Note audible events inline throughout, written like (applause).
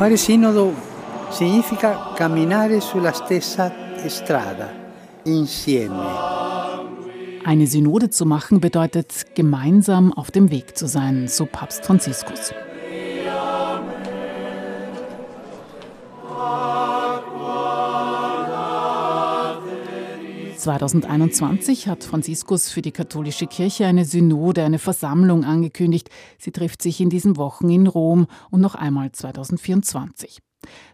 Fare sinodo significa camminare sulla stessa strada, insieme. Eine Synode zu machen bedeutet, gemeinsam auf dem Weg zu sein, so Papst Franziskus. 2021 hat Franziskus für die katholische Kirche eine Synode, eine Versammlung angekündigt. Sie trifft sich in diesen Wochen in Rom und noch einmal 2024.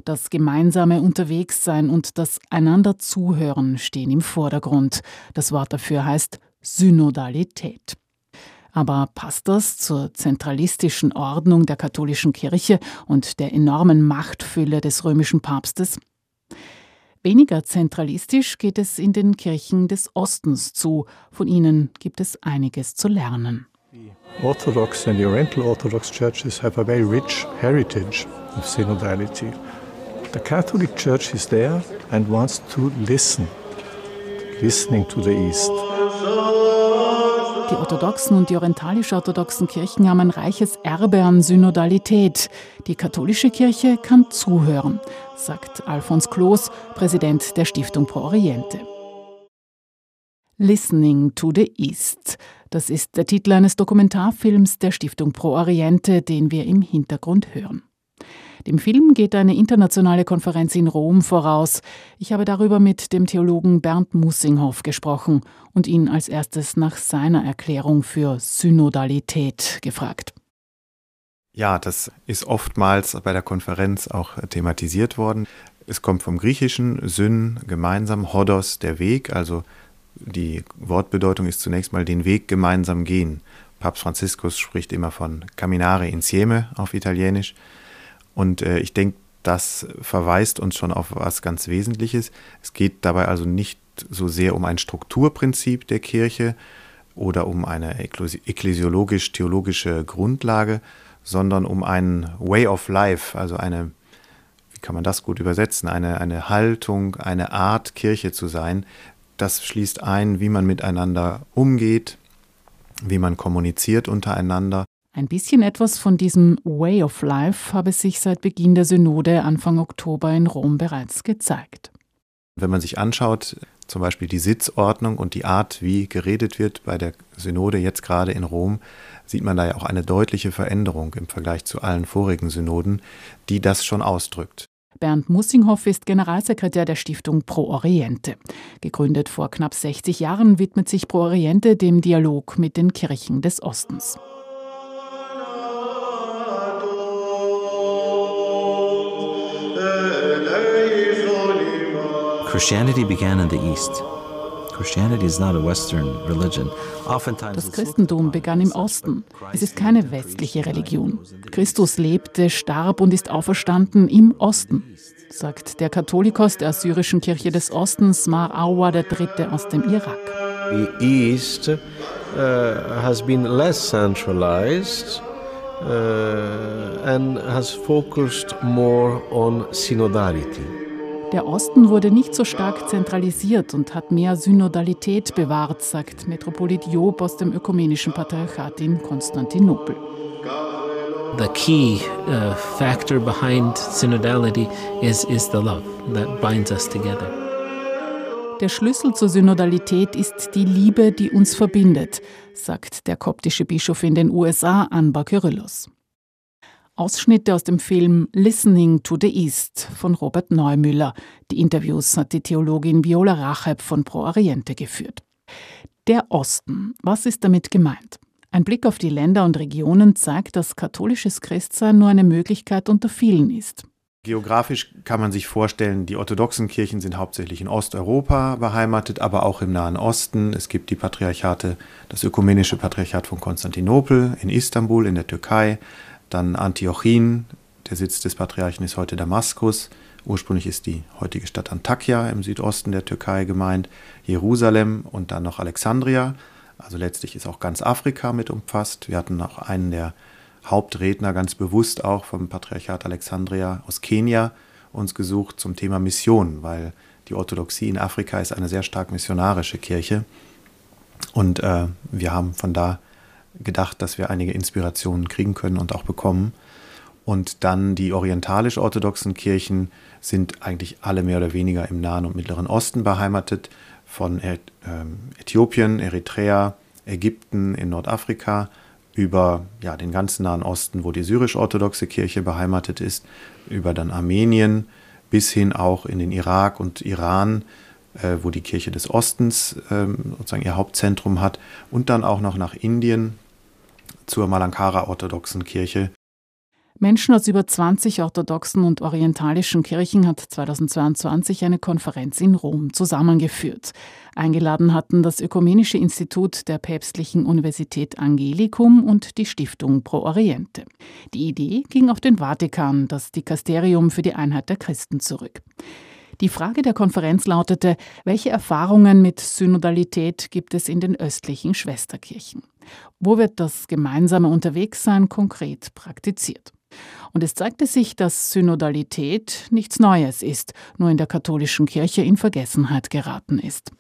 Das gemeinsame Unterwegssein und das einander Zuhören stehen im Vordergrund. Das Wort dafür heißt Synodalität. Aber passt das zur zentralistischen Ordnung der katholischen Kirche und der enormen Machtfülle des römischen Papstes? Weniger zentralistisch geht es in den Kirchen des Ostens zu. Von ihnen gibt es einiges zu lernen. Orthodox and Oriental Orthodox churches have a very rich heritage of synodality. The Catholic Church is there and wants to listen, listening to the East. Die orthodoxen und die orientalisch-orthodoxen Kirchen haben ein reiches Erbe an Synodalität. Die katholische Kirche kann zuhören, sagt Alfons Kloß, Präsident der Stiftung Pro Oriente. Listening to the East. Das ist der Titel eines Dokumentarfilms der Stiftung Pro Oriente, den wir im Hintergrund hören. Dem Film geht eine internationale Konferenz in Rom voraus. Ich habe darüber mit dem Theologen Bernd Mussinghoff gesprochen und ihn als erstes nach seiner Erklärung für Synodalität gefragt. Ja, das ist oftmals bei der Konferenz auch thematisiert worden. Es kommt vom Griechischen Syn, gemeinsam, Hodos, der Weg, also die Wortbedeutung ist zunächst mal den Weg gemeinsam gehen. Papst Franziskus spricht immer von Caminare insieme auf Italienisch. Und äh, ich denke, das verweist uns schon auf was ganz Wesentliches. Es geht dabei also nicht so sehr um ein Strukturprinzip der Kirche oder um eine ekklesiologisch-theologische Grundlage, sondern um einen Way of Life, also eine, wie kann man das gut übersetzen, eine, eine Haltung, eine Art Kirche zu sein. Das schließt ein, wie man miteinander umgeht, wie man kommuniziert untereinander ein bisschen etwas von diesem Way of Life habe sich seit Beginn der Synode Anfang Oktober in Rom bereits gezeigt. Wenn man sich anschaut, zum Beispiel die Sitzordnung und die Art, wie geredet wird bei der Synode jetzt gerade in Rom, sieht man da ja auch eine deutliche Veränderung im Vergleich zu allen vorigen Synoden, die das schon ausdrückt. Bernd Mussinghoff ist Generalsekretär der Stiftung Pro Oriente. Gegründet vor knapp 60 Jahren widmet sich Pro Oriente dem Dialog mit den Kirchen des Ostens. Christianity began in the East. Das Christentum begann im Osten. Es ist keine westliche Religion. Christus lebte, starb und ist auferstanden im Osten, sagt der Katholikos der assyrischen Kirche des Ostens, Mar Awa III. aus dem Irak. The East uh, has been less centralized uh, and has focused more on synodality. Der Osten wurde nicht so stark zentralisiert und hat mehr Synodalität bewahrt, sagt Metropolit Job aus dem ökumenischen Patriarchat in Konstantinopel. The key uh, factor behind synodality is, is the love that binds us together. Der Schlüssel zur Synodalität ist die Liebe, die uns verbindet, sagt der koptische Bischof in den USA, Anbar Kyrillos. Ausschnitte aus dem Film Listening to the East von Robert Neumüller. Die Interviews hat die Theologin Viola Racheb von Pro Oriente geführt. Der Osten, was ist damit gemeint? Ein Blick auf die Länder und Regionen zeigt, dass katholisches Christsein nur eine Möglichkeit unter vielen ist. Geografisch kann man sich vorstellen, die orthodoxen Kirchen sind hauptsächlich in Osteuropa beheimatet, aber auch im Nahen Osten. Es gibt die Patriarchate, das ökumenische Patriarchat von Konstantinopel in Istanbul in der Türkei, dann Antiochin, der Sitz des Patriarchen ist heute Damaskus. Ursprünglich ist die heutige Stadt Antakya im Südosten der Türkei gemeint, Jerusalem und dann noch Alexandria. Also letztlich ist auch ganz Afrika mit umfasst. Wir hatten auch einen der Hauptredner ganz bewusst auch vom Patriarchat Alexandria aus Kenia uns gesucht zum Thema Mission, weil die Orthodoxie in Afrika ist eine sehr stark missionarische Kirche. Und äh, wir haben von da gedacht, dass wir einige Inspirationen kriegen können und auch bekommen. Und dann die orientalisch-orthodoxen Kirchen sind eigentlich alle mehr oder weniger im Nahen und Mittleren Osten beheimatet, von ähm, Äthiopien, Eritrea, Ägypten in Nordafrika über ja, den ganzen Nahen Osten, wo die syrisch-orthodoxe Kirche beheimatet ist, über dann Armenien bis hin auch in den Irak und Iran, äh, wo die Kirche des Ostens äh, sozusagen ihr Hauptzentrum hat, und dann auch noch nach Indien zur Malankara-orthodoxen Kirche, Menschen aus über 20 orthodoxen und orientalischen Kirchen hat 2022 eine Konferenz in Rom zusammengeführt. Eingeladen hatten das Ökumenische Institut der Päpstlichen Universität Angelicum und die Stiftung Pro Oriente. Die Idee ging auf den Vatikan, das Dikasterium für die Einheit der Christen, zurück. Die Frage der Konferenz lautete, welche Erfahrungen mit Synodalität gibt es in den östlichen Schwesterkirchen? Wo wird das gemeinsame Unterwegssein konkret praktiziert? Und es zeigte sich, dass Synodalität nichts Neues ist, nur in der katholischen Kirche in Vergessenheit geraten ist.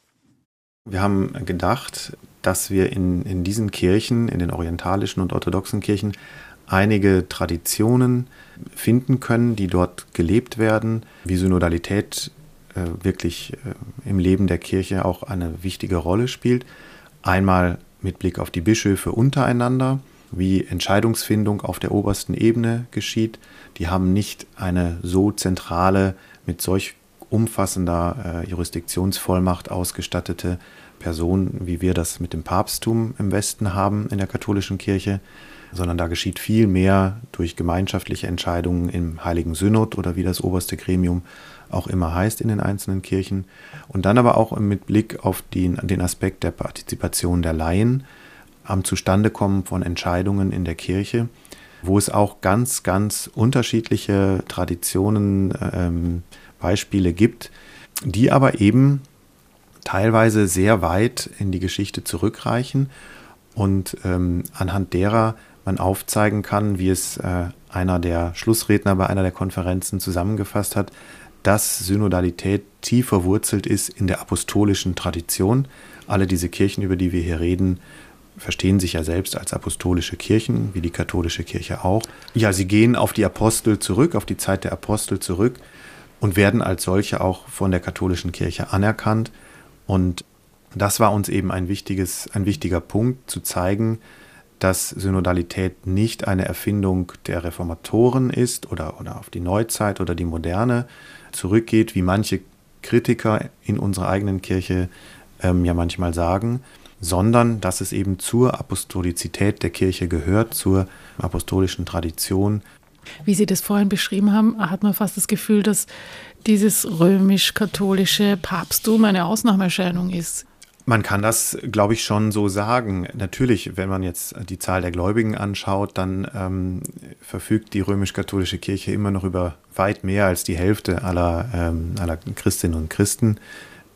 Wir haben gedacht, dass wir in, in diesen Kirchen, in den orientalischen und orthodoxen Kirchen, einige Traditionen finden können, die dort gelebt werden, wie Synodalität äh, wirklich äh, im Leben der Kirche auch eine wichtige Rolle spielt. Einmal mit Blick auf die Bischöfe untereinander, wie Entscheidungsfindung auf der obersten Ebene geschieht. Die haben nicht eine so zentrale, mit solch umfassender äh, Jurisdiktionsvollmacht ausgestattete Person, wie wir das mit dem Papsttum im Westen haben in der katholischen Kirche, sondern da geschieht viel mehr durch gemeinschaftliche Entscheidungen im Heiligen Synod oder wie das oberste Gremium auch immer heißt in den einzelnen Kirchen. Und dann aber auch mit Blick auf den, den Aspekt der Partizipation der Laien, am Zustandekommen von Entscheidungen in der Kirche, wo es auch ganz, ganz unterschiedliche Traditionen, ähm, Beispiele gibt, die aber eben teilweise sehr weit in die Geschichte zurückreichen und ähm, anhand derer man aufzeigen kann, wie es äh, einer der Schlussredner bei einer der Konferenzen zusammengefasst hat, dass Synodalität tief verwurzelt ist in der apostolischen Tradition. Alle diese Kirchen, über die wir hier reden, verstehen sich ja selbst als apostolische Kirchen, wie die katholische Kirche auch. Ja, sie gehen auf die Apostel zurück, auf die Zeit der Apostel zurück und werden als solche auch von der katholischen Kirche anerkannt. Und das war uns eben ein, wichtiges, ein wichtiger Punkt, zu zeigen, dass Synodalität nicht eine Erfindung der Reformatoren ist oder, oder auf die Neuzeit oder die Moderne zurückgeht, wie manche Kritiker in unserer eigenen Kirche ähm, ja manchmal sagen, sondern dass es eben zur Apostolizität der Kirche gehört, zur apostolischen Tradition. Wie Sie das vorhin beschrieben haben, hat man fast das Gefühl, dass dieses römisch-katholische Papsttum eine Ausnahmeerscheinung ist. Man kann das, glaube ich, schon so sagen. Natürlich, wenn man jetzt die Zahl der Gläubigen anschaut, dann ähm, verfügt die römisch-katholische Kirche immer noch über weit mehr als die Hälfte aller, ähm, aller Christinnen und Christen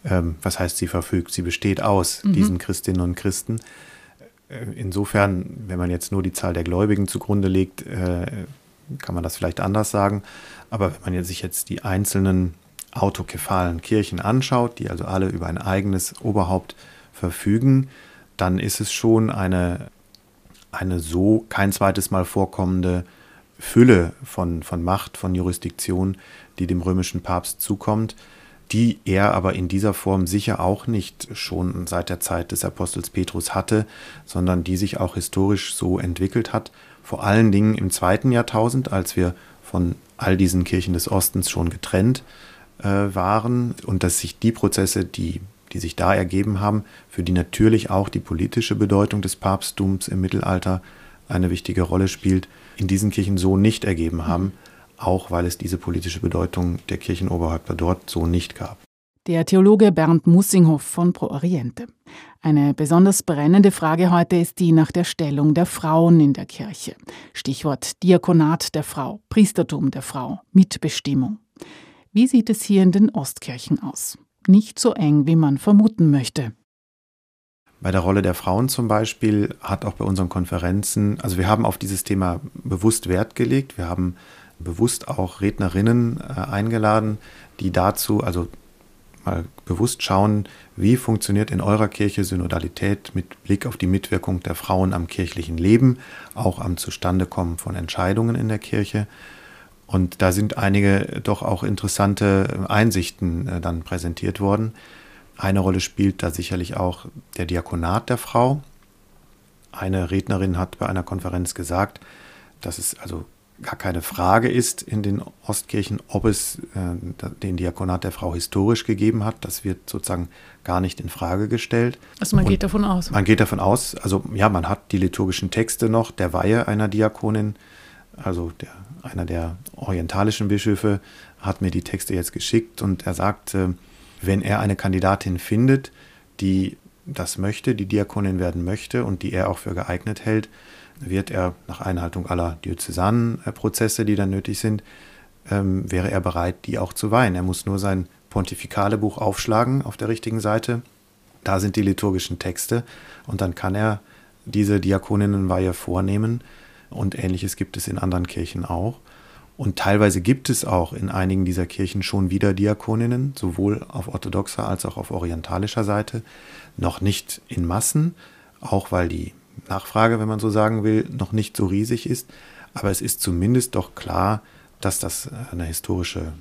ähm, was heißt sie verfügt? Sie besteht aus mhm. diesen Christinnen und Christen. Äh, insofern, wenn man jetzt nur die Zahl der Gläubigen zugrunde legt, äh, kann man das vielleicht anders sagen. Aber wenn man sich jetzt die einzelnen autokephalen Kirchen anschaut, die also alle über ein eigenes Oberhaupt verfügen, dann ist es schon eine, eine so kein zweites Mal vorkommende Fülle von, von Macht, von Jurisdiktion, die dem römischen Papst zukommt die er aber in dieser Form sicher auch nicht schon seit der Zeit des Apostels Petrus hatte, sondern die sich auch historisch so entwickelt hat, vor allen Dingen im zweiten Jahrtausend, als wir von all diesen Kirchen des Ostens schon getrennt äh, waren und dass sich die Prozesse, die, die sich da ergeben haben, für die natürlich auch die politische Bedeutung des Papsttums im Mittelalter eine wichtige Rolle spielt, in diesen Kirchen so nicht ergeben haben auch weil es diese politische Bedeutung der Kirchenoberhäupter dort so nicht gab. Der Theologe Bernd Mussinghoff von Pro Oriente. Eine besonders brennende Frage heute ist die nach der Stellung der Frauen in der Kirche. Stichwort Diakonat der Frau, Priestertum der Frau, Mitbestimmung. Wie sieht es hier in den Ostkirchen aus? Nicht so eng, wie man vermuten möchte. Bei der Rolle der Frauen zum Beispiel hat auch bei unseren Konferenzen, also wir haben auf dieses Thema bewusst Wert gelegt. Wir haben bewusst auch Rednerinnen äh, eingeladen, die dazu, also mal bewusst schauen, wie funktioniert in eurer Kirche Synodalität mit Blick auf die Mitwirkung der Frauen am kirchlichen Leben, auch am Zustandekommen von Entscheidungen in der Kirche. Und da sind einige doch auch interessante Einsichten äh, dann präsentiert worden. Eine Rolle spielt da sicherlich auch der Diakonat der Frau. Eine Rednerin hat bei einer Konferenz gesagt, dass es also gar keine Frage ist in den Ostkirchen, ob es äh, den Diakonat der Frau historisch gegeben hat. Das wird sozusagen gar nicht in Frage gestellt. Also man Und geht davon aus. Man geht davon aus, also ja, man hat die liturgischen Texte noch der Weihe einer Diakonin, also der, einer der orientalischen Bischöfe hat mir die Texte jetzt geschickt und er sagt, äh, wenn er eine Kandidatin findet, die das möchte, die Diakonin werden möchte und die er auch für geeignet hält, wird er nach Einhaltung aller Diözesanprozesse, die dann nötig sind, ähm, wäre er bereit, die auch zu weihen. Er muss nur sein Pontifikale-Buch aufschlagen auf der richtigen Seite. Da sind die liturgischen Texte und dann kann er diese Diakoninnenweihe vornehmen. Und ähnliches gibt es in anderen Kirchen auch. Und teilweise gibt es auch in einigen dieser Kirchen schon wieder Diakoninnen, sowohl auf orthodoxer als auch auf orientalischer Seite. Noch nicht in Massen, auch weil die Nachfrage, wenn man so sagen will, noch nicht so riesig ist. Aber es ist zumindest doch klar, dass das eine historische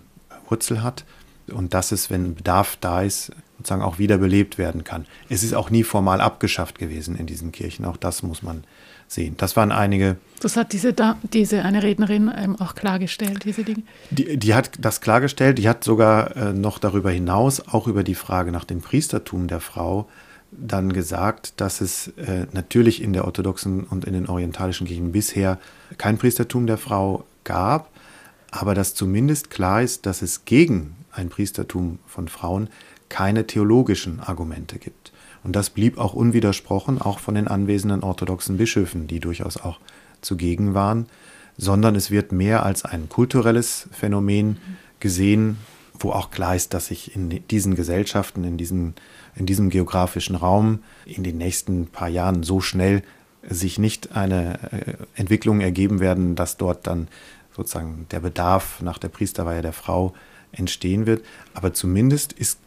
Wurzel hat und dass es, wenn Bedarf da ist, sozusagen auch wiederbelebt werden kann. Es ist auch nie formal abgeschafft gewesen in diesen Kirchen. Auch das muss man sehen. Das waren einige. Das hat diese, diese eine Rednerin auch klargestellt, diese Dinge. Die, die hat das klargestellt. Die hat sogar äh, noch darüber hinaus auch über die Frage nach dem Priestertum der Frau dann gesagt, dass es äh, natürlich in der orthodoxen und in den orientalischen Kirchen bisher kein Priestertum der Frau gab, aber dass zumindest klar ist, dass es gegen ein Priestertum von Frauen keine theologischen Argumente gibt. Und das blieb auch unwidersprochen, auch von den anwesenden orthodoxen Bischöfen, die durchaus auch zugegen waren, sondern es wird mehr als ein kulturelles Phänomen gesehen, wo auch klar ist, dass sich in diesen Gesellschaften, in, diesen, in diesem geografischen Raum in den nächsten paar Jahren so schnell sich nicht eine äh, Entwicklung ergeben werden, dass dort dann sozusagen der Bedarf nach der Priesterweihe der Frau entstehen wird. Aber zumindest ist,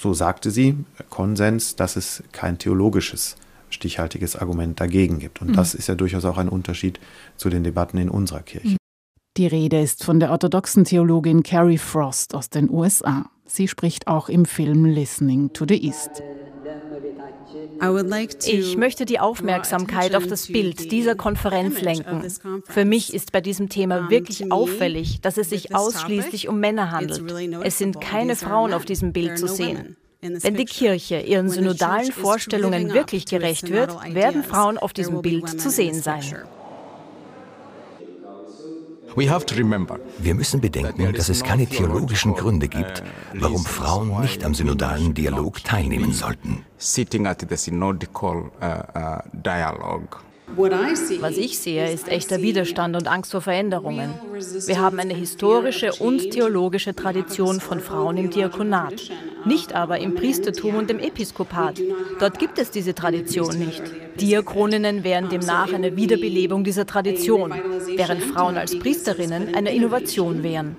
so sagte sie, Konsens, dass es kein theologisches stichhaltiges Argument dagegen gibt. Und mhm. das ist ja durchaus auch ein Unterschied zu den Debatten in unserer Kirche. Die Rede ist von der orthodoxen Theologin Carrie Frost aus den USA. Sie spricht auch im Film Listening to the East. Ich möchte die Aufmerksamkeit auf das Bild dieser Konferenz lenken. Für mich ist bei diesem Thema wirklich auffällig, dass es sich ausschließlich um Männer handelt. Es sind keine Frauen auf diesem Bild zu sehen. Wenn die Kirche ihren synodalen Vorstellungen wirklich gerecht wird, werden Frauen auf diesem Bild zu sehen sein. Wir müssen bedenken, dass es keine theologischen Gründe gibt, warum Frauen nicht am synodalen Dialog teilnehmen sollten. Was ich sehe, ist echter Widerstand und Angst vor Veränderungen. Wir haben eine historische und theologische Tradition von Frauen im Diakonat, nicht aber im Priestertum und im Episkopat. Dort gibt es diese Tradition nicht. Diakoninnen wären demnach eine Wiederbelebung dieser Tradition, während Frauen als Priesterinnen eine Innovation wären.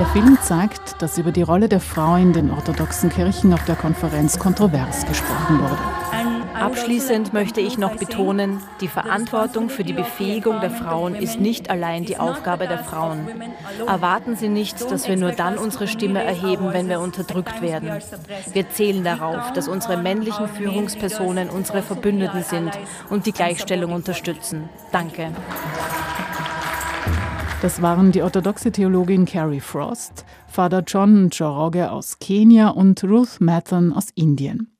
Der Film zeigt, dass über die Rolle der Frau in den orthodoxen Kirchen auf der Konferenz kontrovers gesprochen wurde. Abschließend möchte ich noch betonen, die Verantwortung für die Befähigung der Frauen ist nicht allein die Aufgabe der Frauen. Erwarten Sie nicht, dass wir nur dann unsere Stimme erheben, wenn wir unterdrückt werden. Wir zählen darauf, dass unsere männlichen Führungspersonen unsere Verbündeten sind und die Gleichstellung unterstützen. Danke. Das waren die orthodoxe Theologin Carrie Frost, Vater John Njoroge aus Kenia und Ruth Mathon aus Indien.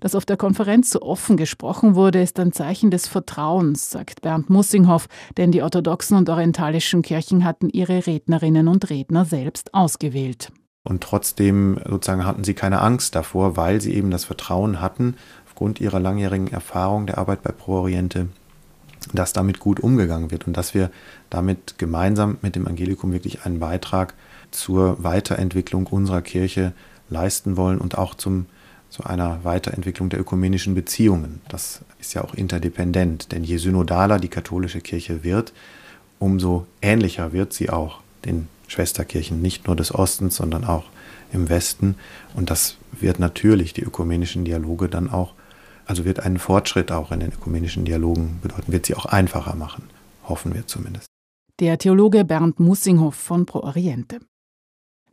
Dass auf der Konferenz so offen gesprochen wurde, ist ein Zeichen des Vertrauens, sagt Bernd Mussinghoff, denn die orthodoxen und orientalischen Kirchen hatten ihre Rednerinnen und Redner selbst ausgewählt. Und trotzdem sozusagen hatten sie keine Angst davor, weil sie eben das Vertrauen hatten, aufgrund ihrer langjährigen Erfahrung der Arbeit bei Pro Oriente, dass damit gut umgegangen wird und dass wir damit gemeinsam mit dem Angelikum wirklich einen Beitrag zur Weiterentwicklung unserer Kirche leisten wollen und auch zum, zu einer Weiterentwicklung der ökumenischen Beziehungen. Das ist ja auch interdependent, denn je synodaler die katholische Kirche wird, umso ähnlicher wird sie auch den Schwesterkirchen, nicht nur des Ostens, sondern auch im Westen. Und das wird natürlich die ökumenischen Dialoge dann auch, also wird einen Fortschritt auch in den ökumenischen Dialogen bedeuten, wird sie auch einfacher machen, hoffen wir zumindest. Der Theologe Bernd Mussinghoff von Pro Oriente.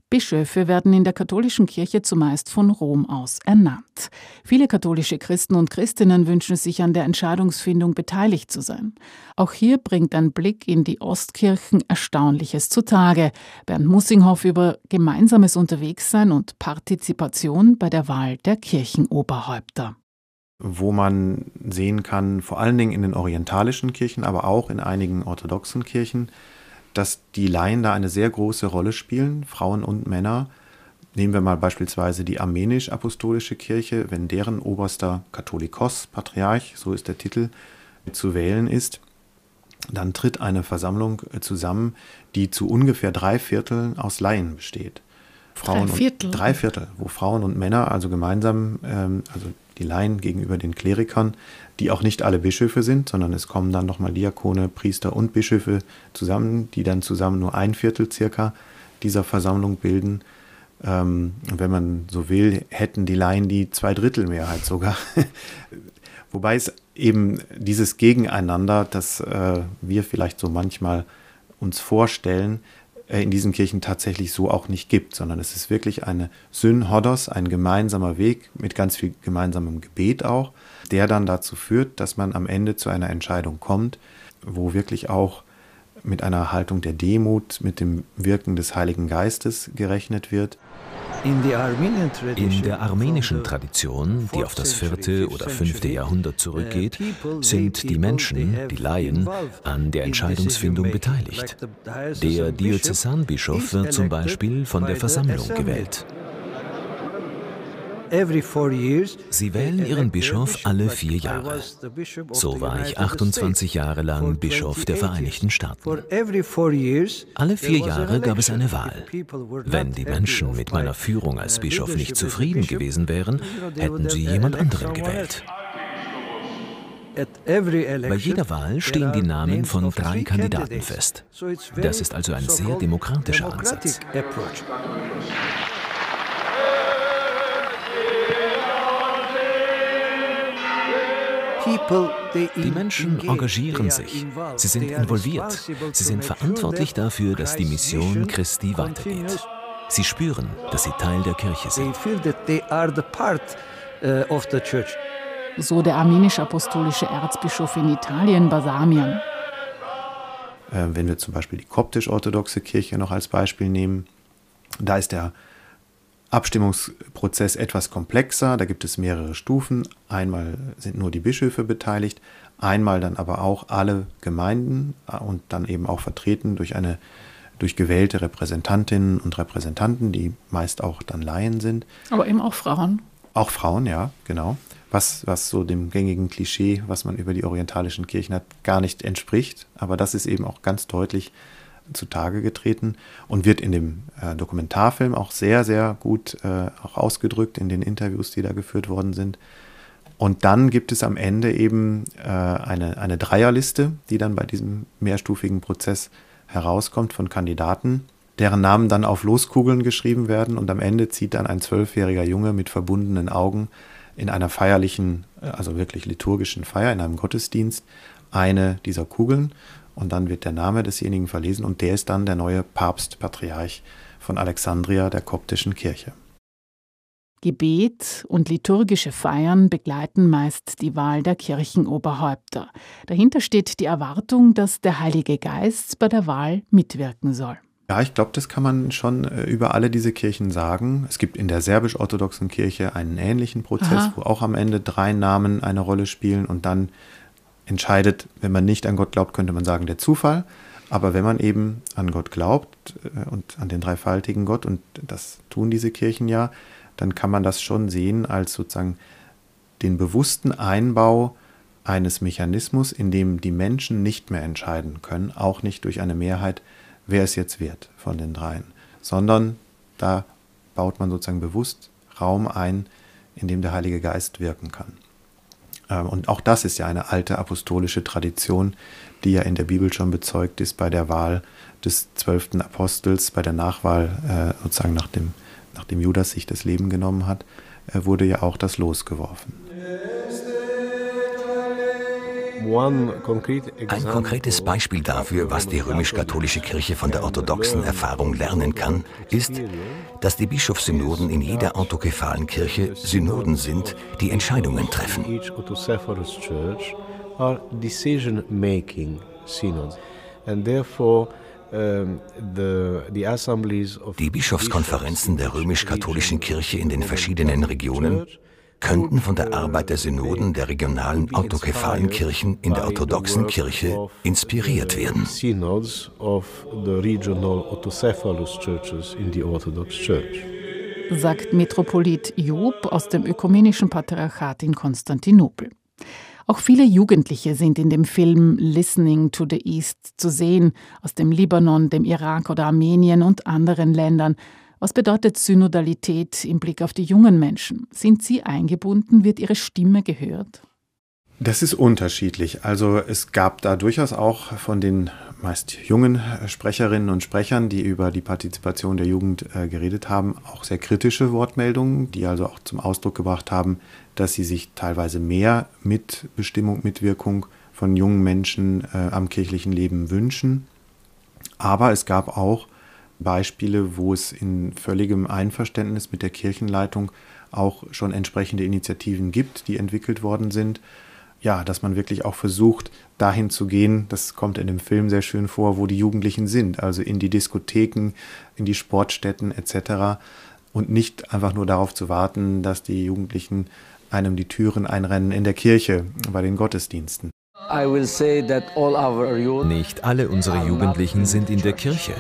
Bischöfe werden in der katholischen Kirche zumeist von Rom aus ernannt. Viele katholische Christen und Christinnen wünschen sich an der Entscheidungsfindung beteiligt zu sein. Auch hier bringt ein Blick in die Ostkirchen Erstaunliches zutage. Bernd Mussinghoff über gemeinsames Unterwegssein und Partizipation bei der Wahl der Kirchenoberhäupter wo man sehen kann, vor allen Dingen in den orientalischen Kirchen, aber auch in einigen orthodoxen Kirchen, dass die Laien da eine sehr große Rolle spielen, Frauen und Männer. Nehmen wir mal beispielsweise die armenisch-apostolische Kirche, wenn deren oberster Katholikos, Patriarch, so ist der Titel, zu wählen ist, dann tritt eine Versammlung zusammen, die zu ungefähr drei Vierteln aus Laien besteht. Frauen drei Viertel? Und, drei Viertel, wo Frauen und Männer also gemeinsam, ähm, also die Laien gegenüber den Klerikern, die auch nicht alle Bischöfe sind, sondern es kommen dann nochmal Diakone, Priester und Bischöfe zusammen, die dann zusammen nur ein Viertel circa dieser Versammlung bilden. Ähm, wenn man so will, hätten die Laien die Zweidrittelmehrheit sogar. (laughs) Wobei es eben dieses Gegeneinander, das äh, wir vielleicht so manchmal uns vorstellen, in diesen Kirchen tatsächlich so auch nicht gibt, sondern es ist wirklich eine Synhodos, ein gemeinsamer Weg mit ganz viel gemeinsamem Gebet auch, der dann dazu führt, dass man am Ende zu einer Entscheidung kommt, wo wirklich auch mit einer Haltung der Demut, mit dem Wirken des Heiligen Geistes gerechnet wird. In der armenischen Tradition, die auf das vierte oder fünfte Jahrhundert zurückgeht, sind die Menschen, die Laien, an der Entscheidungsfindung beteiligt. Der Diözesanbischof wird zum Beispiel von der Versammlung gewählt. Sie wählen ihren Bischof alle vier Jahre. So war ich 28 Jahre lang Bischof der Vereinigten Staaten. Alle vier Jahre gab es eine Wahl. Wenn die Menschen mit meiner Führung als Bischof nicht zufrieden gewesen wären, hätten sie jemand anderen gewählt. Bei jeder Wahl stehen die Namen von drei Kandidaten fest. Das ist also ein sehr demokratischer Ansatz. Die Menschen engagieren sich, sie sind involviert, sie sind verantwortlich dafür, dass die Mission Christi weitergeht. Sie spüren, dass sie Teil der Kirche sind. Uh, so der armenisch-apostolische Erzbischof in Italien, Basamian. Äh, wenn wir zum Beispiel die koptisch-orthodoxe Kirche noch als Beispiel nehmen, da ist der Abstimmungsprozess etwas komplexer. Da gibt es mehrere Stufen. Einmal sind nur die Bischöfe beteiligt, einmal dann aber auch alle Gemeinden äh, und dann eben auch vertreten durch eine durch gewählte Repräsentantinnen und Repräsentanten, die meist auch dann Laien sind. Aber eben auch Frauen. Auch Frauen, ja, genau. Was, was so dem gängigen Klischee, was man über die orientalischen Kirchen hat, gar nicht entspricht. Aber das ist eben auch ganz deutlich zutage getreten und wird in dem äh, Dokumentarfilm auch sehr, sehr gut äh, auch ausgedrückt in den Interviews, die da geführt worden sind. Und dann gibt es am Ende eben äh, eine, eine Dreierliste, die dann bei diesem mehrstufigen Prozess herauskommt von Kandidaten, deren Namen dann auf Loskugeln geschrieben werden. Und am Ende zieht dann ein zwölfjähriger Junge mit verbundenen Augen in einer feierlichen, äh, also wirklich liturgischen Feier, in einem Gottesdienst, eine dieser Kugeln und dann wird der Name desjenigen verlesen und der ist dann der neue Papst, Patriarch von Alexandria der koptischen Kirche. Gebet und liturgische Feiern begleiten meist die Wahl der Kirchenoberhäupter. Dahinter steht die Erwartung, dass der Heilige Geist bei der Wahl mitwirken soll. Ja, ich glaube, das kann man schon äh, über alle diese Kirchen sagen. Es gibt in der serbisch-orthodoxen Kirche einen ähnlichen Prozess, Aha. wo auch am Ende drei Namen eine Rolle spielen und dann entscheidet, wenn man nicht an Gott glaubt, könnte man sagen, der Zufall. Aber wenn man eben an Gott glaubt äh, und an den dreifaltigen Gott, und das tun diese Kirchen ja, dann kann man das schon sehen als sozusagen den bewussten Einbau eines Mechanismus, in dem die Menschen nicht mehr entscheiden können, auch nicht durch eine Mehrheit, wer es jetzt wird von den dreien, sondern da baut man sozusagen bewusst Raum ein, in dem der Heilige Geist wirken kann. Ähm, und auch das ist ja eine alte apostolische Tradition, die ja in der Bibel schon bezeugt ist bei der Wahl des zwölften Apostels, bei der Nachwahl äh, sozusagen nach dem, nachdem Judas sich das Leben genommen hat, äh, wurde ja auch das Los geworfen. Ein konkretes Beispiel dafür, was die römisch-katholische Kirche von der orthodoxen Erfahrung lernen kann, ist, dass die Bischofssynoden in jeder autokephalen Kirche Synoden sind, die Entscheidungen treffen. Die Bischofskonferenzen der römisch-katholischen Kirche in den verschiedenen Regionen könnten von der Arbeit der Synoden der regionalen autokephalen Kirchen in der orthodoxen Kirche inspiriert werden. Sagt Metropolit Job aus dem ökumenischen Patriarchat in Konstantinopel. Auch viele Jugendliche sind in dem Film Listening to the East zu sehen, aus dem Libanon, dem Irak oder Armenien und anderen Ländern, was bedeutet Synodalität im Blick auf die jungen Menschen? Sind sie eingebunden? Wird ihre Stimme gehört? Das ist unterschiedlich. Also es gab da durchaus auch von den meist jungen Sprecherinnen und Sprechern, die über die Partizipation der Jugend äh, geredet haben, auch sehr kritische Wortmeldungen, die also auch zum Ausdruck gebracht haben, dass sie sich teilweise mehr Mitbestimmung, Mitwirkung von jungen Menschen äh, am kirchlichen Leben wünschen. Aber es gab auch Beispiele, wo es in völligem Einverständnis mit der Kirchenleitung auch schon entsprechende Initiativen gibt, die entwickelt worden sind. Ja, dass man wirklich auch versucht, dahin zu gehen, das kommt in dem Film sehr schön vor, wo die Jugendlichen sind, also in die Diskotheken, in die Sportstätten etc. Und nicht einfach nur darauf zu warten, dass die Jugendlichen einem die Türen einrennen in der Kirche bei den Gottesdiensten. Nicht alle unsere Jugendlichen sind in der Kirche.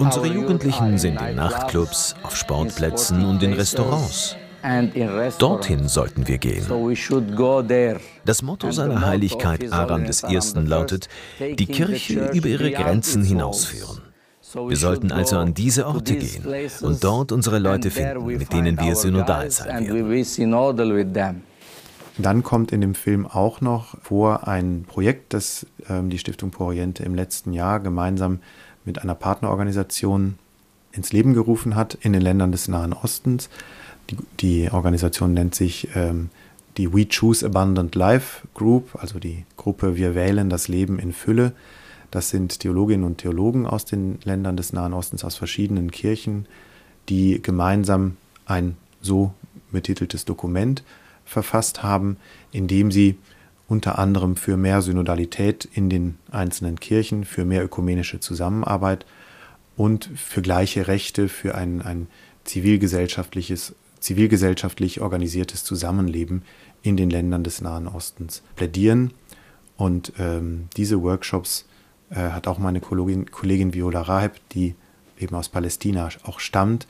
Unsere Jugendlichen sind in Nachtclubs, auf Sportplätzen und in Restaurants. Dorthin sollten wir gehen. Das Motto seiner Heiligkeit Aram I. lautet, die Kirche über ihre Grenzen hinausführen. Wir sollten also an diese Orte gehen und dort unsere Leute finden, mit denen wir synodal sein werden. Dann kommt in dem Film auch noch vor ein Projekt, das ähm, die Stiftung Poriente im letzten Jahr gemeinsam mit einer Partnerorganisation ins Leben gerufen hat in den Ländern des Nahen Ostens. Die, die Organisation nennt sich ähm, die We Choose Abundant Life Group, also die Gruppe Wir wählen das Leben in Fülle. Das sind Theologinnen und Theologen aus den Ländern des Nahen Ostens, aus verschiedenen Kirchen, die gemeinsam ein so betiteltes Dokument verfasst haben, in dem sie unter anderem für mehr Synodalität in den einzelnen Kirchen, für mehr ökumenische Zusammenarbeit und für gleiche Rechte, für ein, ein zivilgesellschaftliches, zivilgesellschaftlich organisiertes Zusammenleben in den Ländern des Nahen Ostens plädieren. Und ähm, diese Workshops äh, hat auch meine Kollegin, Kollegin Viola Raheb, die eben aus Palästina auch stammt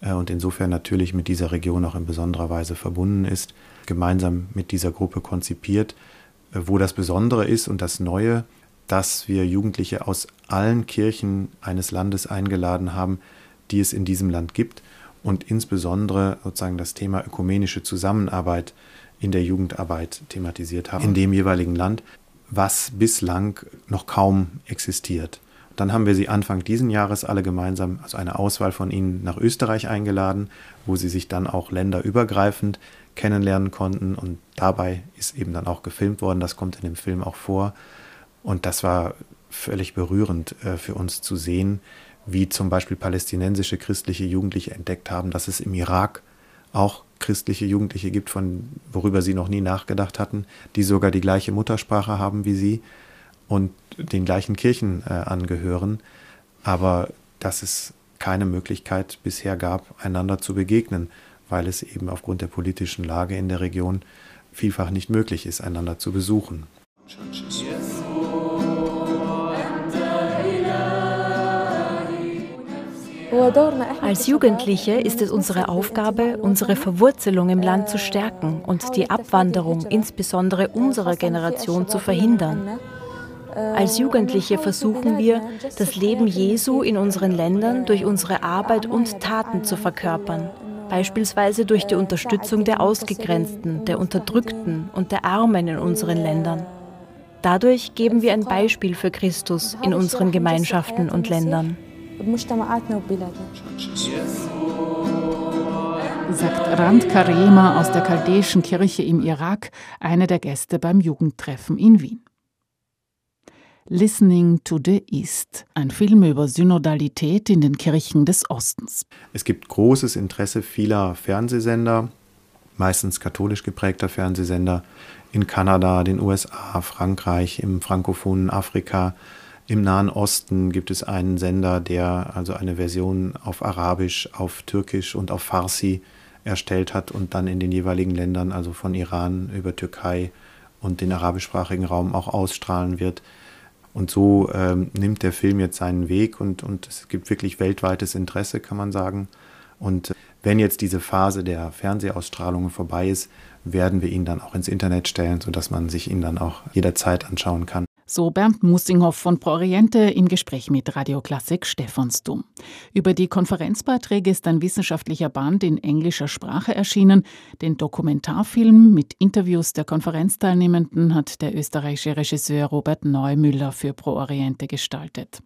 äh, und insofern natürlich mit dieser Region auch in besonderer Weise verbunden ist, gemeinsam mit dieser Gruppe konzipiert wo das Besondere ist und das Neue, dass wir Jugendliche aus allen Kirchen eines Landes eingeladen haben, die es in diesem Land gibt und insbesondere sozusagen das Thema ökumenische Zusammenarbeit in der Jugendarbeit thematisiert haben, in dem jeweiligen Land, was bislang noch kaum existiert. Dann haben wir sie Anfang diesen Jahres alle gemeinsam, also eine Auswahl von ihnen nach Österreich eingeladen, wo sie sich dann auch länderübergreifend kennenlernen konnten. Und dabei ist eben dann auch gefilmt worden, das kommt in dem Film auch vor. Und das war völlig berührend äh, für uns zu sehen, wie zum Beispiel palästinensische christliche Jugendliche entdeckt haben, dass es im Irak auch christliche Jugendliche gibt, von worüber sie noch nie nachgedacht hatten, die sogar die gleiche Muttersprache haben wie sie und den gleichen Kirchen äh, angehören, aber dass es keine Möglichkeit bisher gab, einander zu begegnen weil es eben aufgrund der politischen Lage in der Region vielfach nicht möglich ist, einander zu besuchen. Als Jugendliche ist es unsere Aufgabe, unsere Verwurzelung im Land zu stärken und die Abwanderung insbesondere unserer Generation zu verhindern. Als Jugendliche versuchen wir, das Leben Jesu in unseren Ländern durch unsere Arbeit und Taten zu verkörpern. Beispielsweise durch die Unterstützung der Ausgegrenzten, der Unterdrückten und der Armen in unseren Ländern. Dadurch geben wir ein Beispiel für Christus in unseren Gemeinschaften und Ländern. Sagt Rand Karema aus der Chaldäischen Kirche im Irak, einer der Gäste beim Jugendtreffen in Wien. Listening to the East, ein Film über Synodalität in den Kirchen des Ostens. Es gibt großes Interesse vieler Fernsehsender, meistens katholisch geprägter Fernsehsender, in Kanada, den USA, Frankreich, im frankophonen Afrika. Im Nahen Osten gibt es einen Sender, der also eine Version auf Arabisch, auf Türkisch und auf Farsi erstellt hat und dann in den jeweiligen Ländern, also von Iran über Türkei und den arabischsprachigen Raum auch ausstrahlen wird. Und so ähm, nimmt der Film jetzt seinen Weg und, und es gibt wirklich weltweites Interesse, kann man sagen. Und wenn jetzt diese Phase der Fernsehausstrahlungen vorbei ist, werden wir ihn dann auch ins Internet stellen, sodass man sich ihn dann auch jederzeit anschauen kann. So Bernd Mussinghoff von ProOriente im Gespräch mit Radioklassik Stephansdom. Über die Konferenzbeiträge ist ein wissenschaftlicher Band in englischer Sprache erschienen. Den Dokumentarfilm mit Interviews der Konferenzteilnehmenden hat der österreichische Regisseur Robert Neumüller für ProOriente gestaltet.